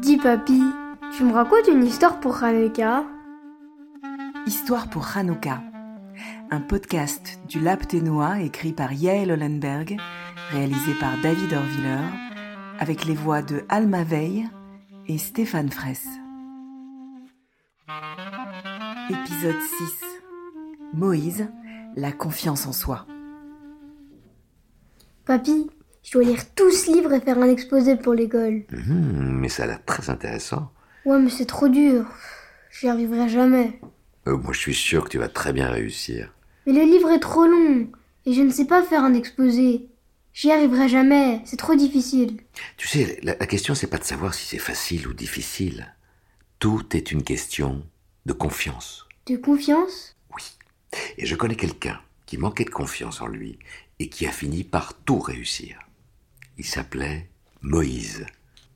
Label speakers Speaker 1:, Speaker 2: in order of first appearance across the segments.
Speaker 1: Dis papy, tu me racontes une histoire pour Hanouka?
Speaker 2: Histoire pour Hanouka, un podcast du Lab Ténois écrit par Yael Hollenberg, réalisé par David Orviller, avec les voix de Alma Veil et Stéphane Fraisse. Épisode 6 Moïse, la confiance en soi.
Speaker 1: Papy, je dois lire tout ce livre et faire un exposé pour l'école.
Speaker 3: Mhm, mais ça a l'air très intéressant.
Speaker 1: Ouais, mais c'est trop dur. J'y arriverai jamais.
Speaker 3: Euh, moi, je suis sûr que tu vas très bien réussir.
Speaker 1: Mais le livre est trop long et je ne sais pas faire un exposé. J'y arriverai jamais, c'est trop difficile.
Speaker 3: Tu sais, la, la question, c'est pas de savoir si c'est facile ou difficile. Tout est une question de confiance.
Speaker 1: De confiance?
Speaker 3: Oui. Et je connais quelqu'un qui manquait de confiance en lui et qui a fini par tout réussir. Il s'appelait Moïse.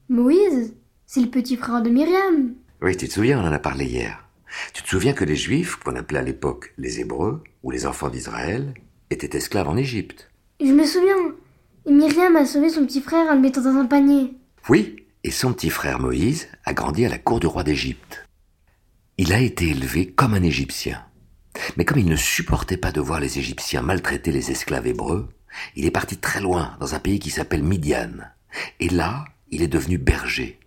Speaker 1: Moïse C'est le petit frère de Myriam.
Speaker 3: Oui, tu te souviens, on en a parlé hier. Tu te souviens que les Juifs, qu'on appelait à l'époque les Hébreux, ou les enfants d'Israël, étaient esclaves en Égypte.
Speaker 1: Je me souviens. Et Myriam a sauvé son petit frère en le mettant dans un panier.
Speaker 3: Oui, et son petit frère Moïse a grandi à la cour du roi d'Égypte. Il a été élevé comme un Égyptien. Mais comme il ne supportait pas de voir les Égyptiens maltraiter les esclaves hébreux, il est parti très loin, dans un pays qui s'appelle Midian. Et là, il est devenu berger.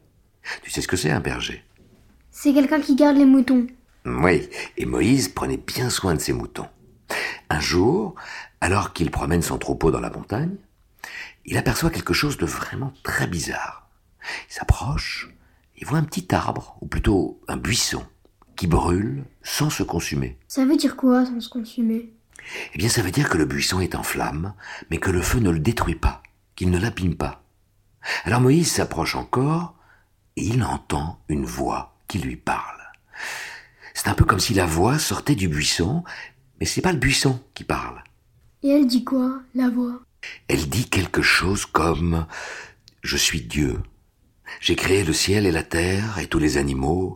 Speaker 3: Tu sais ce que c'est un berger?
Speaker 1: C'est quelqu'un qui garde les moutons.
Speaker 3: Oui, et Moïse prenait bien soin de ses moutons. Un jour, alors qu'il promène son troupeau dans la montagne, il aperçoit quelque chose de vraiment très bizarre. Il s'approche, il voit un petit arbre, ou plutôt un buisson, qui brûle sans se consumer.
Speaker 1: Ça veut dire quoi sans se consumer?
Speaker 3: Eh bien, ça veut dire que le buisson est en flamme, mais que le feu ne le détruit pas, qu'il ne l'abîme pas. Alors Moïse s'approche encore, et il entend une voix qui lui parle. C'est un peu comme si la voix sortait du buisson, mais c'est pas le buisson qui parle.
Speaker 1: Et elle dit quoi, la voix?
Speaker 3: Elle dit quelque chose comme Je suis Dieu. J'ai créé le ciel et la terre et tous les animaux.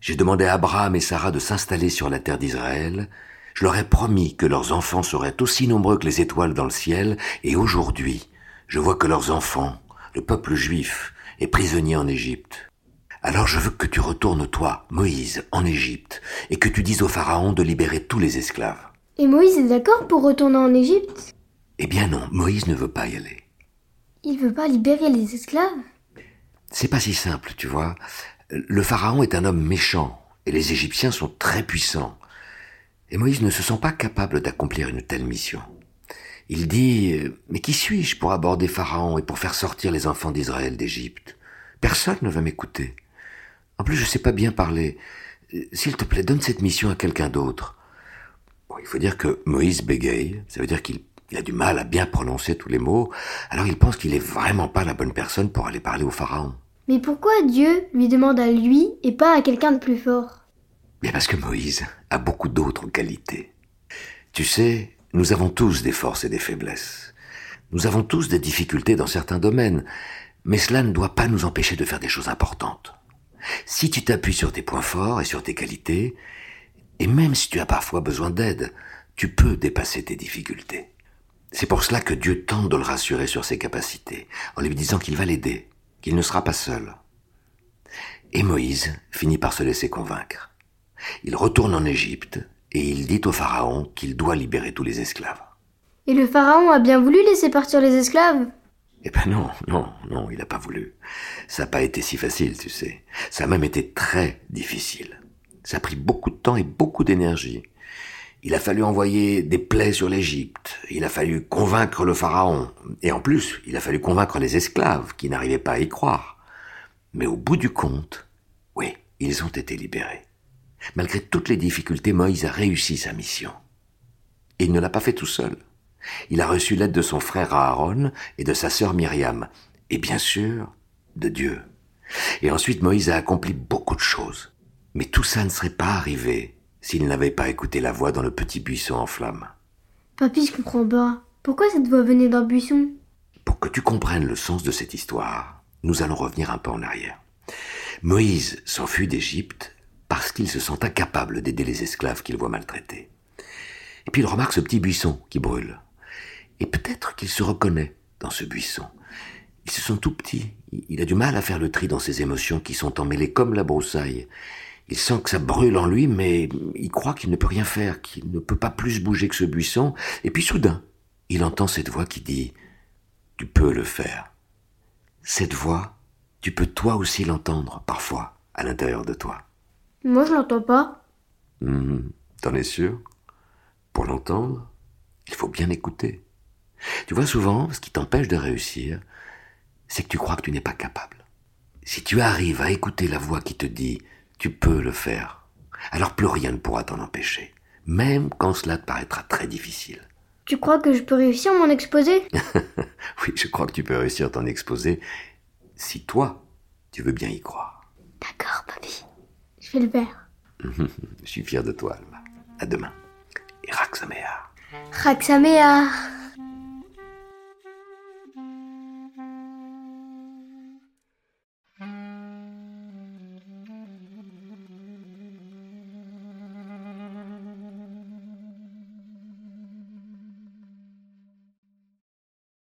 Speaker 3: J'ai demandé à Abraham et Sarah de s'installer sur la terre d'Israël. Je leur ai promis que leurs enfants seraient aussi nombreux que les étoiles dans le ciel, et aujourd'hui, je vois que leurs enfants, le peuple juif, est prisonnier en Égypte. Alors je veux que tu retournes, toi, Moïse, en Égypte, et que tu dises au Pharaon de libérer tous les esclaves.
Speaker 1: Et Moïse est d'accord pour retourner en Égypte?
Speaker 3: Eh bien non, Moïse ne veut pas y aller.
Speaker 1: Il veut pas libérer les esclaves?
Speaker 3: C'est pas si simple, tu vois. Le Pharaon est un homme méchant, et les Égyptiens sont très puissants. Et Moïse ne se sent pas capable d'accomplir une telle mission. Il dit Mais qui suis-je pour aborder Pharaon et pour faire sortir les enfants d'Israël d'Égypte? Personne ne va m'écouter. En plus, je sais pas bien parler. S'il te plaît, donne cette mission à quelqu'un d'autre. Il faut dire que Moïse bégaye, ça veut dire qu'il il a du mal à bien prononcer tous les mots, alors il pense qu'il est vraiment pas la bonne personne pour aller parler au Pharaon.
Speaker 1: Mais pourquoi Dieu lui demande à lui et pas à quelqu'un de plus fort?
Speaker 3: Bien parce que Moïse a beaucoup d'autres qualités. Tu sais, nous avons tous des forces et des faiblesses. Nous avons tous des difficultés dans certains domaines, mais cela ne doit pas nous empêcher de faire des choses importantes. Si tu t'appuies sur tes points forts et sur tes qualités, et même si tu as parfois besoin d'aide, tu peux dépasser tes difficultés. C'est pour cela que Dieu tente de le rassurer sur ses capacités, en lui disant qu'il va l'aider, qu'il ne sera pas seul. Et Moïse finit par se laisser convaincre. Il retourne en Égypte et il dit au Pharaon qu'il doit libérer tous les esclaves.
Speaker 1: Et le pharaon a bien voulu laisser partir les esclaves?
Speaker 3: Eh ben non, non, non, il n'a pas voulu. Ça n'a pas été si facile, tu sais. Ça a même été très difficile. Ça a pris beaucoup de temps et beaucoup d'énergie. Il a fallu envoyer des plaies sur l'Égypte. Il a fallu convaincre le pharaon. Et en plus, il a fallu convaincre les esclaves qui n'arrivaient pas à y croire. Mais au bout du compte, oui, ils ont été libérés. Malgré toutes les difficultés, Moïse a réussi sa mission. Et il ne l'a pas fait tout seul. Il a reçu l'aide de son frère Aaron et de sa sœur Myriam. Et bien sûr, de Dieu. Et ensuite, Moïse a accompli beaucoup de choses. Mais tout ça ne serait pas arrivé s'il n'avait pas écouté la voix dans le petit buisson en flammes.
Speaker 1: Papy, je comprends pas. Pourquoi cette voix venait d'un buisson?
Speaker 3: Pour que tu comprennes le sens de cette histoire, nous allons revenir un peu en arrière. Moïse s'enfuit d'Égypte parce qu'il se sent incapable d'aider les esclaves qu'il voit maltraités. Et puis il remarque ce petit buisson qui brûle. Et peut-être qu'il se reconnaît dans ce buisson. Ils se sont tout petits. Il a du mal à faire le tri dans ses émotions qui sont emmêlées comme la broussaille. Il sent que ça brûle en lui, mais il croit qu'il ne peut rien faire, qu'il ne peut pas plus bouger que ce buisson. Et puis soudain, il entend cette voix qui dit ⁇ Tu peux le faire ⁇ Cette voix, tu peux toi aussi l'entendre, parfois, à l'intérieur de toi.
Speaker 1: Moi, je l'entends pas.
Speaker 3: Hum, T'en es sûr? Pour l'entendre, il faut bien écouter. Tu vois, souvent, ce qui t'empêche de réussir, c'est que tu crois que tu n'es pas capable. Si tu arrives à écouter la voix qui te dit ⁇ Tu peux le faire ⁇ alors plus rien ne pourra t'en empêcher, même quand cela te paraîtra très difficile.
Speaker 1: Tu crois que je peux réussir mon exposé?
Speaker 3: Oui, je crois que tu peux réussir ton exposé si toi, tu veux bien y croire.
Speaker 1: D'accord, papy. Le.
Speaker 3: Je suis fier de toi, Alma. À demain. Et Raksamea.
Speaker 1: Raksamea.